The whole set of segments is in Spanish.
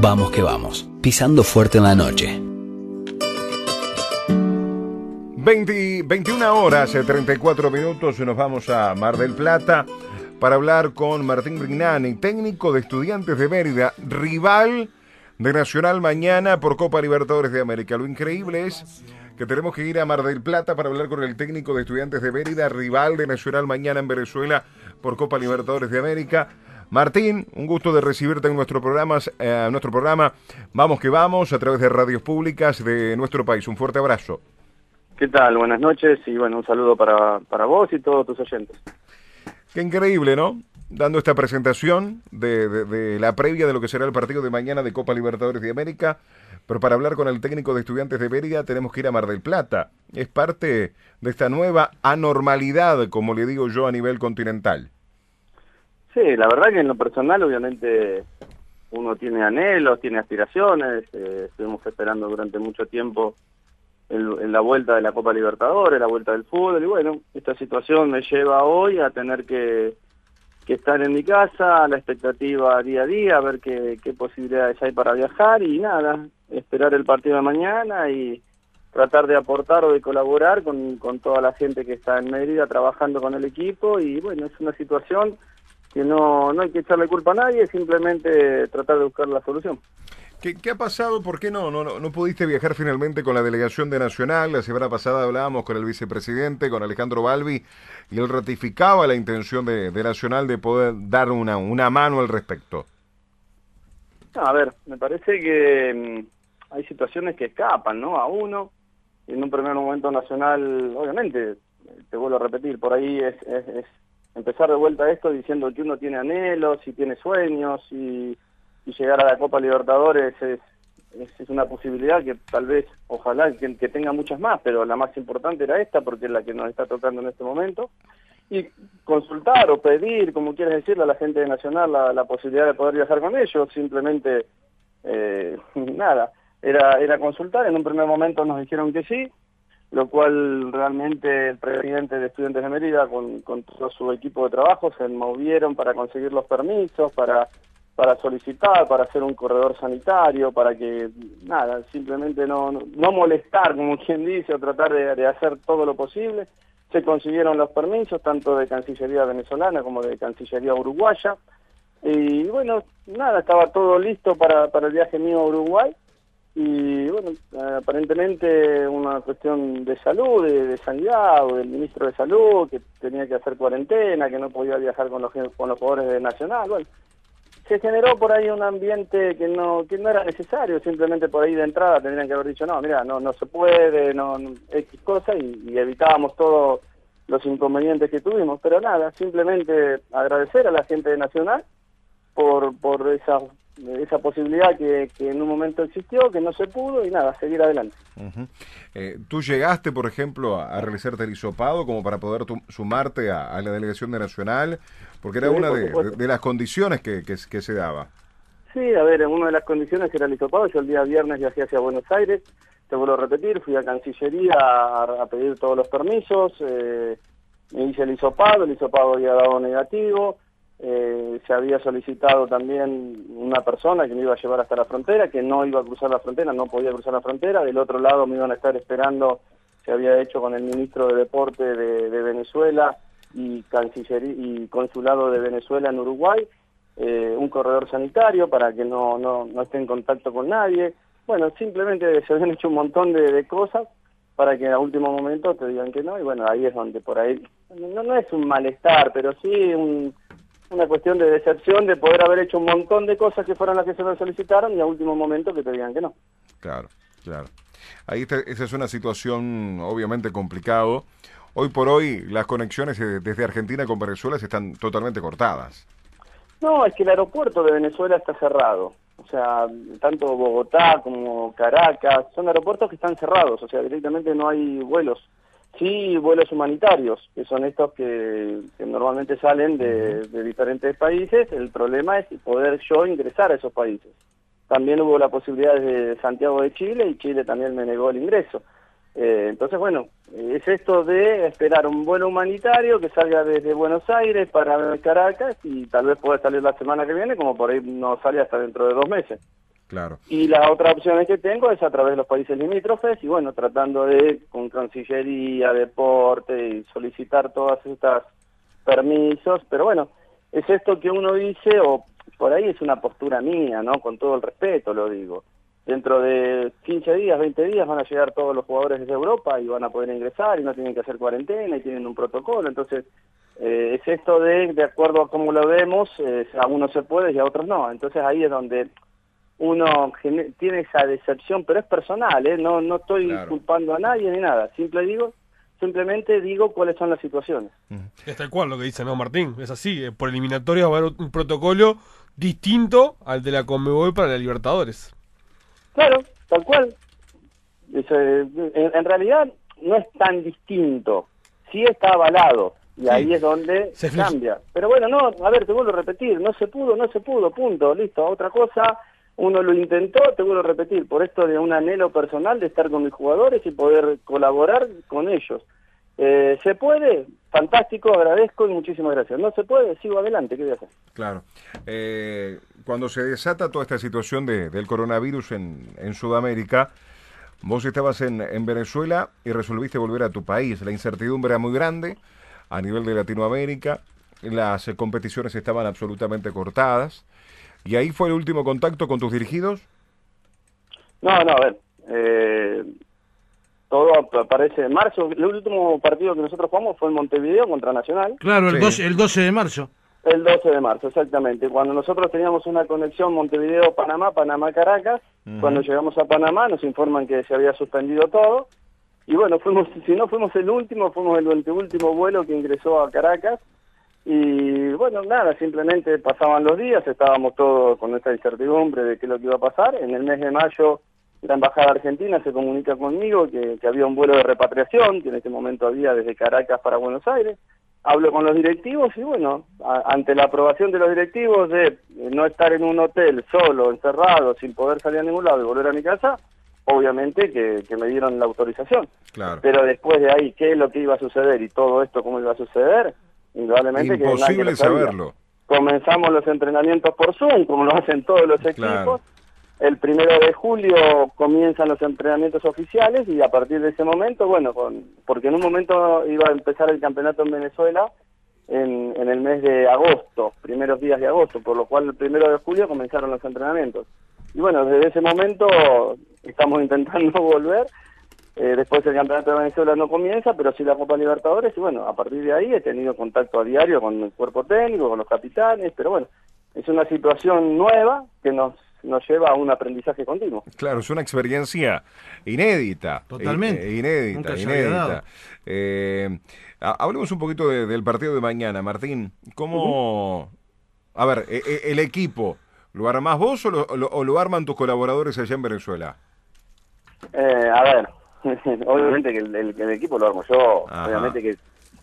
Vamos que vamos, pisando fuerte en la noche. 20, 21 horas, 34 minutos, nos vamos a Mar del Plata para hablar con Martín Brignani, técnico de Estudiantes de Mérida, rival de Nacional mañana por Copa Libertadores de América. Lo increíble es que tenemos que ir a Mar del Plata para hablar con el técnico de Estudiantes de Mérida, rival de Nacional mañana en Venezuela por Copa Libertadores de América. Martín, un gusto de recibirte en nuestro programa, eh, nuestro programa Vamos que vamos a través de radios públicas de nuestro país. Un fuerte abrazo. ¿Qué tal? Buenas noches y bueno, un saludo para, para vos y todos tus oyentes. Qué increíble, ¿no? Dando esta presentación de, de, la previa de lo que será el partido de mañana de Copa Libertadores de América, pero para hablar con el técnico de estudiantes de Mérida tenemos que ir a Mar del Plata. Es parte de esta nueva anormalidad, como le digo yo, a nivel continental. Sí, la verdad que en lo personal obviamente uno tiene anhelos, tiene aspiraciones, eh, estuvimos esperando durante mucho tiempo en la vuelta de la Copa Libertadores, la vuelta del fútbol, y bueno, esta situación me lleva hoy a tener que, que estar en mi casa, a la expectativa día a día, a ver qué, qué posibilidades hay para viajar y nada, esperar el partido de mañana y tratar de aportar o de colaborar con, con toda la gente que está en Mérida trabajando con el equipo y bueno, es una situación que no, no hay que echarle culpa a nadie, simplemente tratar de buscar la solución. ¿Qué, ¿Qué, ha pasado? ¿Por qué no, no, no pudiste viajar finalmente con la delegación de Nacional? La semana pasada hablábamos con el vicepresidente, con Alejandro Balbi, y él ratificaba la intención de, de Nacional de poder dar una, una mano al respecto. a ver, me parece que mm, hay situaciones que escapan, ¿no? A uno, en un primer momento Nacional, obviamente, te vuelvo a repetir, por ahí es, es empezar de vuelta esto diciendo que uno tiene anhelos y tiene sueños y, llegar a la Copa Libertadores es, es, una posibilidad que tal vez, ojalá que, tenga muchas más, pero la más importante era esta porque es la que nos está tocando en este momento. Y consultar o pedir, como quieres decirle, a la gente de Nacional la, posibilidad de poder viajar con ellos, simplemente eh, nada, era, era consultar, en un primer momento nos dijeron que sí, lo cual realmente el presidente de Estudiantes de Mérida con, todo su equipo de trabajo se movieron para conseguir los permisos, para, para solicitar, para hacer un corredor sanitario, para que, nada, simplemente no, no, molestar, como quien dice, o tratar de, de, hacer todo lo posible. Se consiguieron los permisos, tanto de Cancillería venezolana como de Cancillería uruguaya. Y bueno, nada, estaba todo listo para, para el viaje mío a Uruguay y bueno, aparentemente una cuestión de salud, de, sanidad, o del ministro de salud, que tenía que hacer cuarentena, que no podía viajar con los, con los jugadores de Nacional, bueno, se generó por ahí un ambiente que no que no era necesario, simplemente por ahí de entrada tendrían que haber dicho, no, mira, no no se puede, no, X cosa, y, evitábamos todos los inconvenientes que tuvimos, pero nada, simplemente agradecer a la gente de Nacional por, por esa esa posibilidad que, en un momento existió, que no se pudo y nada, seguir adelante. Eh, ¿Tú llegaste, por ejemplo, a, realizarte el hisopado como para poder sumarte a, la delegación de Nacional? Porque era una de, las condiciones que, que, se daba. Sí, a ver, una de las condiciones era el hisopado. Yo el día viernes viajé hacia Buenos Aires, te vuelvo a repetir, fui a Cancillería a, pedir todos los permisos, eh, me hice el hisopado, el hisopado había dado negativo, eh, se había solicitado también una persona que me iba a llevar hasta la frontera, que no iba a cruzar la frontera, no podía cruzar la frontera, del otro lado me iban a estar esperando, se había hecho con el ministro de Deporte de, Venezuela y, Cancillería, y Consulado de Venezuela en Uruguay, eh, un corredor sanitario para que no, no, no esté en contacto con nadie. Bueno, simplemente se habían hecho un montón de, de cosas para que a último momento te digan que no, y bueno, ahí es donde por ahí, no, no es un malestar, pero sí un una cuestión de decepción de poder haber hecho un montón de cosas que fueron las que se nos solicitaron y a último momento que te digan que no. Claro, claro. Ahí esa es una situación obviamente complicado. Hoy por hoy las conexiones eh, desde Argentina con Venezuela están totalmente cortadas. No, es que el aeropuerto de Venezuela está cerrado. O sea, tanto Bogotá como Caracas son aeropuertos que están cerrados. O sea, directamente no hay vuelos. Sí, vuelos humanitarios, que son estos que, normalmente salen de, diferentes países. El problema es poder yo ingresar a esos países. También hubo la posibilidad de Santiago de Chile y Chile también me negó el ingreso. Eh, entonces, bueno, es esto de esperar un vuelo humanitario que salga desde Buenos Aires para Caracas y tal vez pueda salir la semana que viene, como por ahí no sale hasta dentro de dos meses. Claro. Y las otras opciones que tengo es a través de los países limítrofes y bueno, tratando de con Cancillería, Deporte y solicitar todas estas permisos, pero bueno, es esto que uno dice o por ahí es una postura mía, ¿no? Con todo el respeto lo digo. Dentro de 15 días, 20 días van a llegar todos los jugadores desde Europa y van a poder ingresar y no tienen que hacer cuarentena y tienen un protocolo, entonces eh, es esto de, de acuerdo a cómo lo vemos, eh, a unos se puede y a otros no. Entonces ahí es donde uno tiene esa decepción, pero es personal, ¿eh? no, no estoy culpando a nadie ni nada. Simple digo, simplemente digo cuáles son las situaciones. Es tal cual lo que dice, ¿no, Martín? Es así, eh, por eliminatoria va a haber un protocolo distinto al de la Conmebol para la Libertadores. Claro, tal cual. en realidad no es tan distinto, sí está avalado y ahí es donde se cambia. Pero bueno, no, a ver, te vuelvo a repetir, no se pudo, no se pudo, punto, listo. Otra cosa, uno lo intentó, te vuelvo a repetir, por esto de un anhelo personal de estar con mis jugadores y poder colaborar con ellos. Eh, ¿Se puede? Fantástico, agradezco y muchísimas gracias. ¿No se puede? Sigo adelante, ¿qué voy a hacer? Claro. Eh, cuando se desata toda esta situación de, del coronavirus en, en Sudamérica, vos estabas en, en Venezuela y resolviste volver a tu país. La incertidumbre era muy grande a nivel de Latinoamérica, las competiciones estaban absolutamente cortadas. ¿Y ahí fue el último contacto con tus dirigidos? No, no, a ver. Eh, todo aparece en marzo. El último partido que nosotros jugamos fue en Montevideo contra Nacional. Claro, el, 12, el 12 de marzo. El 12 de marzo, exactamente. Cuando nosotros teníamos una conexión Montevideo-Panamá, Panamá-Caracas, cuando llegamos a Panamá nos informan que se había suspendido todo y bueno, fuimos, si no fuimos el último, fuimos el último vuelo que ingresó a Caracas. Y bueno, nada, simplemente pasaban los días, estábamos todos con esta incertidumbre de qué es lo que iba a pasar. En el mes de mayo la Embajada Argentina se comunica conmigo que, había un vuelo de repatriación, que en este momento había desde Caracas para Buenos Aires. Hablo con los directivos y bueno, ante la aprobación de los directivos de no estar en un hotel solo, encerrado, sin poder salir a ningún lado y volver a mi casa, obviamente que, me dieron la autorización. Claro. Pero después de ahí, ¿qué es lo que iba a suceder y todo esto cómo iba a suceder? Indudablemente Imposible saberlo. Comenzamos los entrenamientos por Zoom, como lo hacen todos los equipos. El primero de julio comienzan los entrenamientos oficiales y a partir de ese momento, bueno, con, porque en un momento iba a empezar el campeonato en Venezuela en, en el mes de agosto, primeros días de agosto, por lo cual el primero de julio comenzaron los entrenamientos. Y bueno, desde ese momento estamos intentando volver. Eh, después el Campeonato de Venezuela no comienza, pero sí la Copa Libertadores. Y bueno, a partir de ahí he tenido contacto a diario con el cuerpo técnico, con los capitanes. Pero bueno, es una situación nueva que nos nos lleva a un aprendizaje continuo. Claro, es una experiencia inédita. Totalmente. Eh, inédita, inédita. Eh, hablemos un poquito del partido de mañana, Martín. ¿Cómo... A ver, e, e, el equipo, ¿Lo armás vos o lo, arman tus colaboradores allá en Venezuela? Eh, a ver, obviamente que el, equipo lo armo yo, obviamente que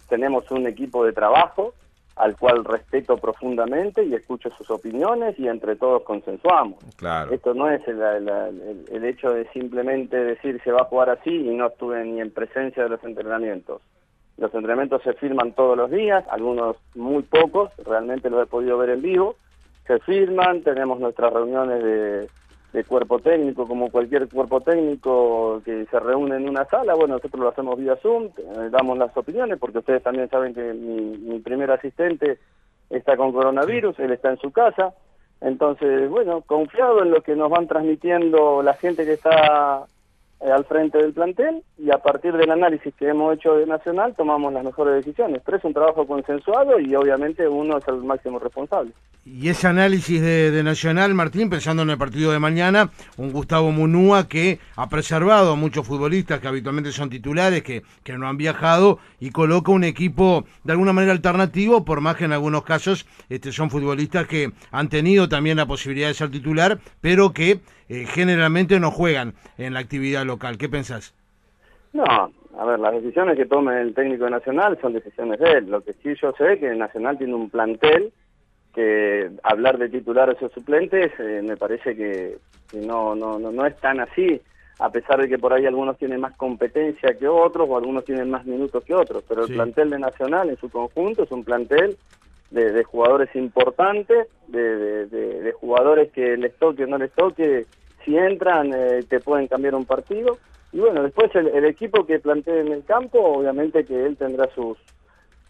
tenemos un equipo de trabajo al cual respeto profundamente y escucho sus opiniones y entre todos consensuamos. Claro. Esto no es el, hecho de simplemente decir se va a jugar así y no estuve ni en presencia de los entrenamientos. Los entrenamientos se firman todos los días, algunos muy pocos, realmente los he podido ver en vivo, se firman, tenemos nuestras reuniones de, cuerpo técnico, como cualquier cuerpo técnico que se reúne en una sala, bueno, nosotros lo hacemos vía Zoom, eh, damos las opiniones, porque ustedes también saben que mi, mi primer asistente está con coronavirus, él está en su casa, entonces, bueno, confiado en lo que nos van transmitiendo la gente que está eh, al frente del plantel y a partir del análisis que hemos hecho de Nacional tomamos las mejores decisiones. Pero es un trabajo consensuado y obviamente uno es el máximo responsable. Y ese análisis de, Nacional, Martín, pensando en el partido de mañana, un Gustavo Munúa que ha preservado a muchos futbolistas que habitualmente son titulares, que, que no han viajado y coloca un equipo de alguna manera alternativo, por más que en algunos casos este, son futbolistas que han tenido también la posibilidad de ser titular, pero que eh, generalmente no juegan en la actividad local. ¿Qué pensás? No, a ver, las decisiones que tome el técnico nacional son decisiones de él. Lo que sí yo sé es que el Nacional tiene un plantel que hablar de titulares o suplentes eh, me parece que, no, no, no, no es tan así, a pesar de que por ahí algunos tienen más competencia que otros o algunos tienen más minutos que otros, pero el plantel de Nacional en su conjunto es un plantel de, de jugadores importantes, de, de- de- de jugadores que les toque o no les toque, si entran eh, te pueden cambiar un partido. Y bueno, después el, el equipo que plantee en el campo, obviamente que él tendrá sus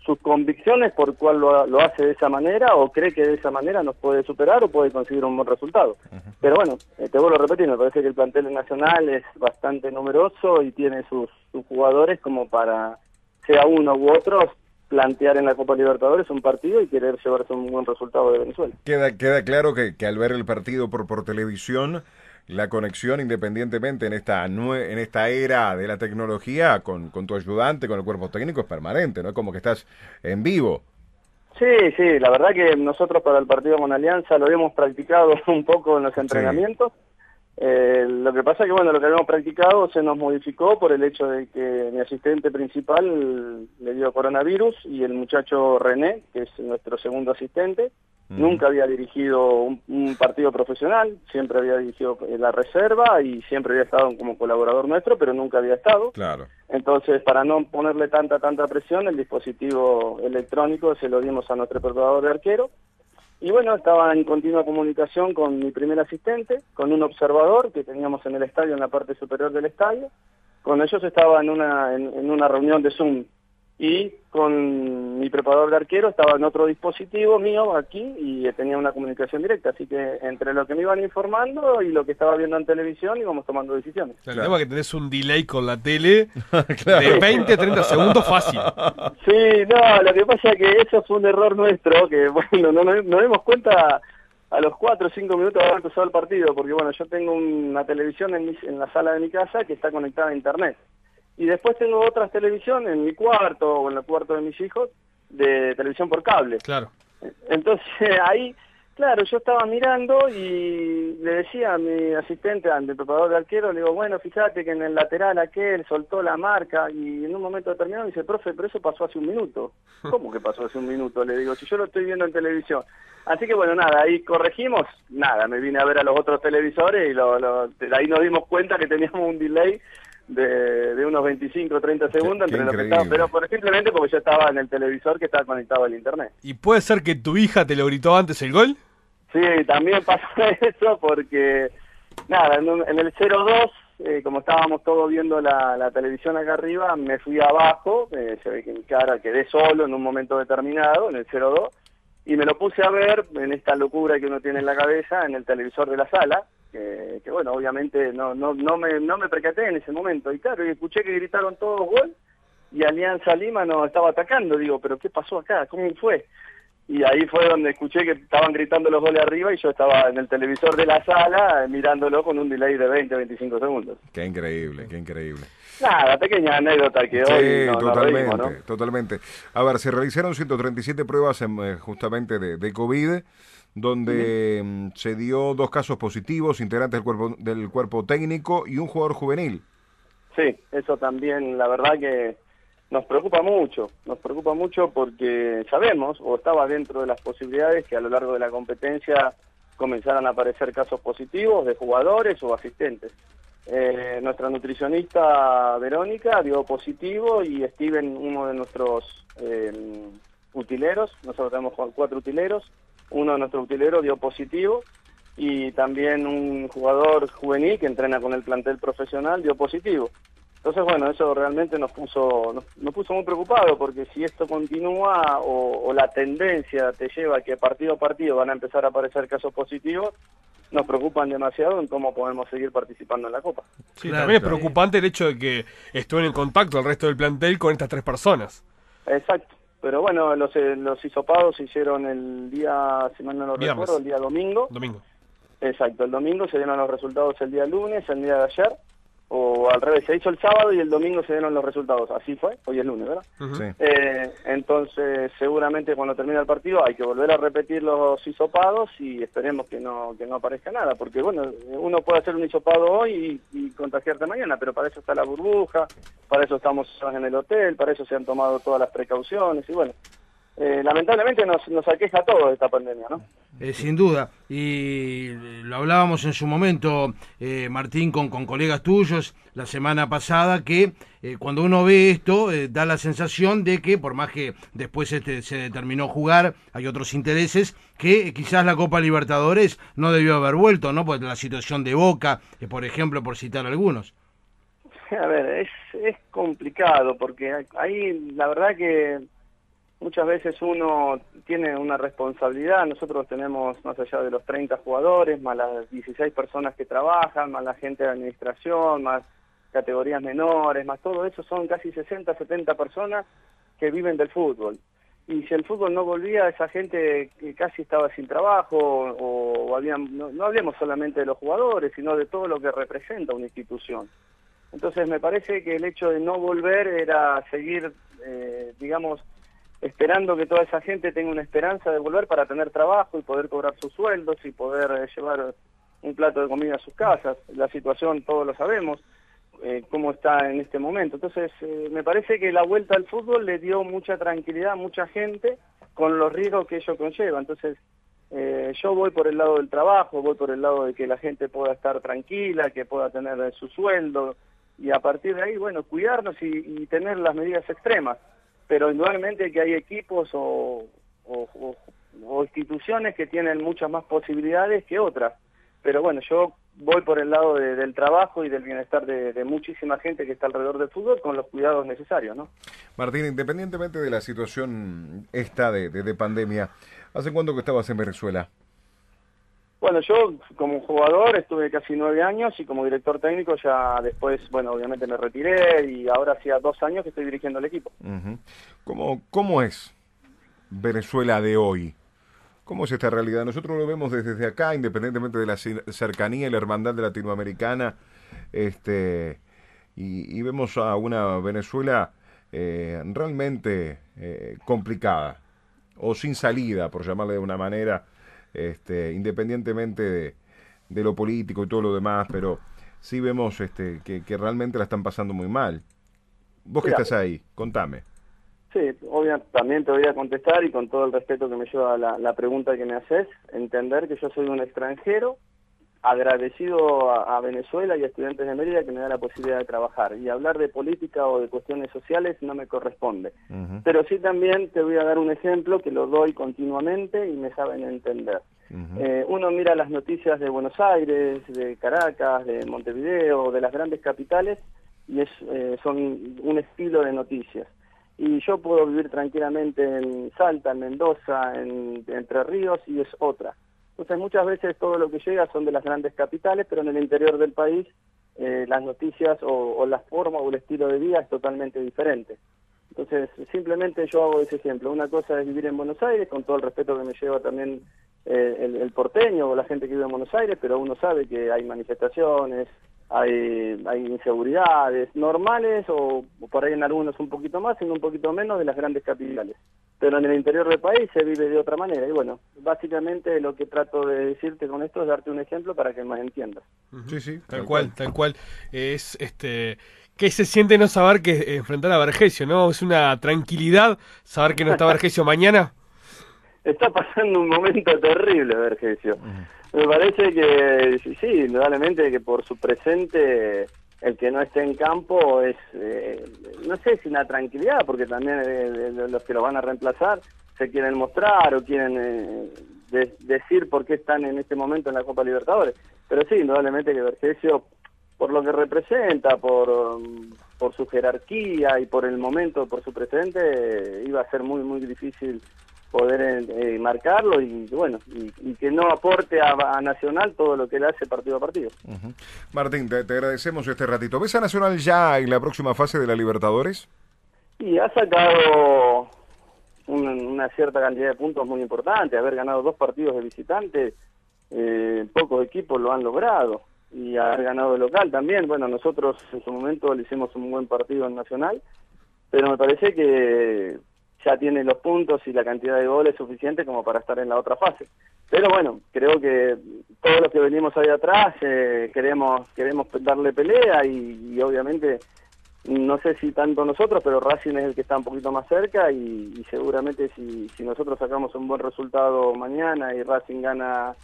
sus convicciones por cuál lo, lo hace de esa manera o cree que de esa manera nos puede superar o puede conseguir un buen resultado. Pero bueno, eh, te vuelvo a repetir, me parece que el plantel nacional es bastante numeroso y tiene sus, sus jugadores como para, sea uno u otro, plantear en la Copa Libertadores un partido y querer llevarse un buen resultado de Venezuela. Queda, queda claro que, que al ver el partido por, por televisión, la conexión independientemente en esta nue- en esta era de la tecnología con, con tu ayudante, con el cuerpo técnico es permanente, ¿no? Es como que estás en vivo. Sí, sí, la verdad que nosotros para el partido con Alianza lo habíamos practicado un poco en los entrenamientos. Eh, lo que pasa que, bueno, lo que habíamos practicado se nos modificó por el hecho de que mi asistente principal le dio coronavirus y el muchacho René, que es nuestro segundo asistente, nunca había dirigido un, un partido profesional, siempre había dirigido eh, la reserva y siempre había estado como colaborador nuestro, pero nunca había estado. Claro. Entonces, para no ponerle tanta, tanta presión, el dispositivo electrónico se lo dimos a nuestro preparador de arquero. Y bueno, estaba en continua comunicación con mi primer asistente, con un observador que teníamos en el estadio, en la parte superior del estadio. Con ellos estaba en una, en, en una reunión de Zoom. Y con mi preparador de arquero estaba en otro dispositivo mío aquí y tenía una comunicación directa. Así que entre lo que me iban informando y lo que estaba viendo en televisión íbamos tomando decisiones. El tema es que tenés un delay con la tele de 20 a 30 segundos fácil. Sí, no, lo que pasa es que eso fue un error nuestro, que bueno, no nos, nos dimos cuenta a los 4 o 5 minutos de haber empezado el partido, porque bueno, yo tengo una televisión en, mi- en la sala de mi casa que está conectada a internet. Y después tengo otras televisiones en mi cuarto o en el cuarto de mis hijos de televisión por cable. Claro. Entonces ahí, claro, yo estaba mirando y le decía a mi asistente, a mi preparador de arquero, le digo, bueno, fíjate que en el lateral aquel soltó la marca y en un momento determinado me dice, profe, pero eso pasó hace un minuto. ¿Cómo que pasó hace un minuto? Le digo, si yo lo estoy viendo en televisión. Así que bueno, nada, ahí corregimos, nada, me vine a ver a los otros televisores y lo, lo- ahí nos dimos cuenta que teníamos un delay de, de unos 25 o 30 segundos qué entre lo que estaba, pero por, simplemente porque yo estaba en el televisor que estaba conectado al internet. ¿Y puede ser que tu hija te lo gritó antes el gol? Sí, también pasó eso porque, nada, en, un- en el 02, eh, como estábamos todos viendo la, la televisión acá arriba, me fui abajo, eh, se ve que mi cara quedé solo en un momento determinado, en el 02, y me lo puse a ver en esta locura que uno tiene en la cabeza, en el televisor de la sala, que, que bueno, obviamente no, no, no, me, no me percaté en ese momento, y claro, escuché que gritaron todos gol, y Alianza Lima nos estaba atacando, digo, pero ¿qué pasó acá? ¿Cómo fue? Y ahí fue donde escuché que estaban gritando los goles arriba y yo estaba en el televisor de la sala eh, mirándolo con un delay de 20, 25 segundos. Qué increíble, qué increíble. Nada, pequeña anécdota que hoy Sí, no- totalmente, reímos, ¿no? totalmente. A ver, se realizaron 137 pruebas en, eh, justamente de, de COVID, donde mm, se dio dos casos positivos, integrantes del cuerpo, del cuerpo técnico y un jugador juvenil. Sí, eso también, la verdad que nos preocupa mucho, nos preocupa mucho porque sabemos, o estaba dentro de las posibilidades, que a lo largo de la competencia comenzaran a aparecer casos positivos de jugadores o asistentes. Eh, nuestra nutricionista Verónica dio positivo y Steven, uno de nuestros eh, utileros, nosotros tenemos cuatro utileros, uno de nuestros utileros dio positivo y también un jugador juvenil que entrena con el plantel profesional dio positivo. Entonces, bueno, eso realmente nos puso, nos, nos puso muy preocupados porque si esto continúa o, o la tendencia te lleva a que partido a partido van a empezar a aparecer casos positivos, nos preocupan demasiado en cómo podemos seguir participando en la Copa. Sí, Claro, también es preocupante el hecho de que estuvieron en contacto el resto del plantel con estas tres personas. Exacto. Pero bueno, los, eh, los hisopados se hicieron el día, si mal no lo Viernes. recuerdo, el día domingo. Domingo. Exacto, el domingo se dieron los resultados el día lunes, el día de ayer, o al revés, se hizo el sábado y el domingo se dieron los resultados. Así fue, hoy es lunes, ¿verdad? Eh, entonces, seguramente cuando termine el partido hay que volver a repetir los hisopados y esperemos que no que no aparezca nada, porque bueno, uno puede hacer un hisopado hoy y, y contagiarte mañana, pero para eso está la burbuja, para eso estamos en el hotel, para eso se han tomado todas las precauciones y bueno, eh, lamentablemente nos, nos aqueja a todos esta pandemia, ¿no? Eh, sin duda. Y lo hablábamos en su momento, eh, Martín, con, con colegas tuyos la semana pasada, que eh, cuando uno ve esto, eh, da la sensación de que, por más que después este, se determinó jugar, hay otros intereses, que quizás la Copa Libertadores no debió haber vuelto, ¿no? Por la situación de Boca, eh, por ejemplo, por citar algunos. A ver, es, es complicado, porque ahí la verdad que muchas veces uno tiene una responsabilidad, nosotros tenemos más allá de los 30 jugadores, más las 16 personas que trabajan, más la gente de administración, más categorías menores, más todo eso, son casi 60, 70 personas que viven del fútbol. Y si el fútbol no volvía, esa gente casi estaba sin trabajo, o, o habían, no, no hablemos solamente de los jugadores, sino de todo lo que representa una institución. Entonces me parece que el hecho de no volver era seguir, eh, digamos, esperando que toda esa gente tenga una esperanza de volver para tener trabajo y poder cobrar sus sueldos y poder eh, llevar un plato de comida a sus casas. La situación todos lo sabemos, eh, cómo está en este momento. Entonces eh, me parece que la vuelta al fútbol le dio mucha tranquilidad a mucha gente con los riesgos que ello conlleva. Entonces eh, yo voy por el lado del trabajo, voy por el lado de que la gente pueda estar tranquila, que pueda tener eh, su sueldo y a partir de ahí, bueno, cuidarnos y, y tener las medidas extremas pero indudablemente que hay equipos o, instituciones que tienen muchas más posibilidades que otras. Pero bueno, yo voy por el lado de, del trabajo y del bienestar de, de, muchísima gente que está alrededor del fútbol con los cuidados necesarios, ¿no? Martín, independientemente de la situación esta de, de pandemia, ¿hace cuánto que estabas en Venezuela? Bueno, yo como jugador estuve casi nueve años y como director técnico ya después, bueno, obviamente me retiré y ahora hacía dos años que estoy dirigiendo el equipo. ¿Cómo, ¿Cómo es Venezuela de hoy? ¿Cómo es esta realidad? Nosotros lo vemos desde acá, independientemente de la cercanía y la hermandad de latinoamericana, este, y, y vemos a una Venezuela eh, realmente eh, complicada, o sin salida, por llamarle de una manera, este, independientemente de, de, lo político y todo lo demás, pero sí vemos este, que, que realmente la están pasando muy mal. Vos que estás ahí, contame. Sí, obviamente también te voy a contestar y con todo el respeto que me lleva la, la pregunta que me haces, entender que yo soy un extranjero agradecido a, a, Venezuela y a estudiantes de Mérida que me da la posibilidad de trabajar. Y hablar de política o de cuestiones sociales no me corresponde. Uh -huh. Pero sí también te voy a dar un ejemplo que lo doy continuamente y me saben entender. Uh -huh. eh, uno mira las noticias de Buenos Aires, de Caracas, de Montevideo, de las grandes capitales y es, eh, son un estilo de noticias. Y yo puedo vivir tranquilamente en Salta, en Mendoza, en, en Entre Ríos y es otra. Entonces muchas veces todo lo que llega son de las grandes capitales, pero en el interior del país eh, las noticias o, o, la forma o el estilo de vida es totalmente diferente. Entonces simplemente yo hago ese ejemplo. Una cosa es vivir en Buenos Aires, con todo el respeto que me lleva también eh, el, el, porteño o la gente que vive en Buenos Aires, pero uno sabe que hay manifestaciones, hay, hay inseguridades normales o, o por ahí en algunos un poquito más y un poquito menos de las grandes capitales pero en el interior del país se vive de otra manera. Y bueno, básicamente lo que trato de decirte con esto es darte un ejemplo para que más entiendas. Sí, sí, tal, tal cual, tal cual. Es este que se siente no saber que enfrentar a Vergesio, ¿no? Es una tranquilidad saber que no está Vergesio mañana. Está pasando un momento terrible, Vergesio. Me parece que sí, indudablemente que por su presente el que no esté en campo es, eh, no sé si una tranquilidad, porque también eh, los que lo van a reemplazar se quieren mostrar o quieren eh, de, decir por qué están en este momento en la Copa Libertadores. Pero sí, indudablemente que Vergesio, por lo que representa, por, por su jerarquía y por el momento, por su precedente, iba a ser muy, muy difícil poder eh, marcarlo y bueno y, y, que no aporte a, a, Nacional todo lo que le hace partido a partido. Uh -huh. Martín, te, te, agradecemos este ratito. ¿Ves a Nacional ya en la próxima fase de la Libertadores? Y ha sacado una, una cierta cantidad de puntos muy importante, haber ganado dos partidos de visitante, eh, pocos equipos lo han logrado y haber ganado de local también. Bueno, nosotros en su momento le hicimos un buen partido en Nacional, pero me parece que ya tiene los puntos y la cantidad de goles suficiente como para estar en la otra fase. Pero bueno, creo que todos los que venimos ahí atrás eh, queremos queremos darle pelea y, y, obviamente no sé si tanto nosotros, pero Racing es el que está un poquito más cerca y, y seguramente si, si nosotros sacamos un buen resultado mañana y Racing gana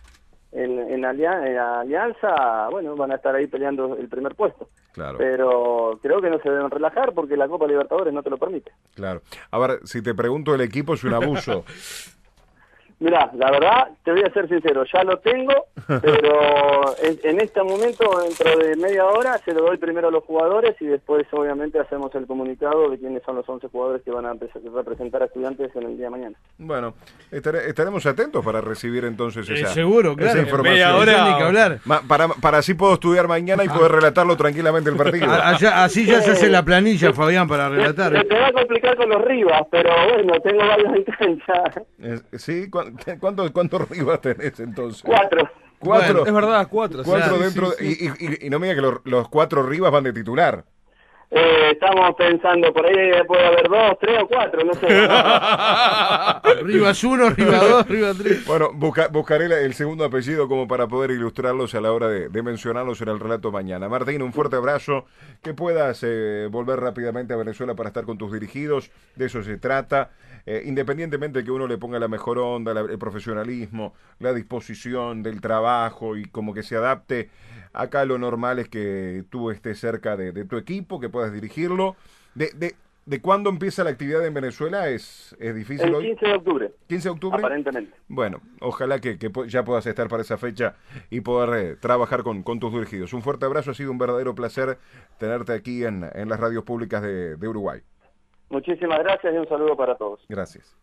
en, en, alia- en Alianza, bueno, van a estar ahí peleando el primer puesto. Claro. Pero creo que no se deben relajar porque la Copa Libertadores no te lo permite. Claro. Ahora, si te pregunto el equipo, es un abuso. Mira, la verdad, te voy a ser sincero, ya lo tengo, pero en, en este momento, dentro de media hora, se lo doy primero a los jugadores y después, obviamente, hacemos el comunicado de quiénes son los 11 jugadores que van a representar a estudiantes en el día de mañana. Bueno, estare- estaremos atentos para recibir entonces Eh, esa, seguro, claro. esa información. media hora- que hablar. Ma- para, para así puedo estudiar mañana y poder relatarlo tranquilamente el partido. A- allá- así ya se hace la planilla, Fabián, para relatar. Se te va a complicar con los Rivas, pero bueno, tengo varios en cancha. Eh, ¿Sí? ¿Cuán- ¿Cuántos, ¿Cuántos Rivas tenés entonces? Cuatro. Cuatro. Bueno, Es verdad, cuatro. Cuatro dentro. sí, sí. Y, y- y no me diga que los, los cuatro Rivas van de titular. Eh, estamos pensando, por ahí puede haber dos, tres o cuatro, no sé. Rivas 1, Rivas 2, Rivas 3. Bueno, busca- buscaré el segundo apellido como para poder ilustrarlos a la hora de, de mencionarlos en el relato mañana. Martín, un fuerte abrazo. Que puedas eh, volver rápidamente a Venezuela para estar con tus dirigidos. De eso se trata. Eh, independientemente de que uno le ponga la mejor onda, la- el profesionalismo, la disposición del trabajo y como que se adapte. Acá lo normal es que tú estés cerca de, de tu equipo, que puedas dirigirlo. De, de, ¿De cuándo empieza la actividad en Venezuela? ¿Es, es difícil El hoy? 15 de octubre, 15 de octubre. aparentemente. Bueno, ojalá que, que ya puedas estar para esa fecha y poder eh, trabajar con, con tus dirigidos. Un fuerte abrazo, ha sido un verdadero placer tenerte aquí en, en las radios públicas de, de Uruguay. Muchísimas gracias y un saludo para todos. Gracias.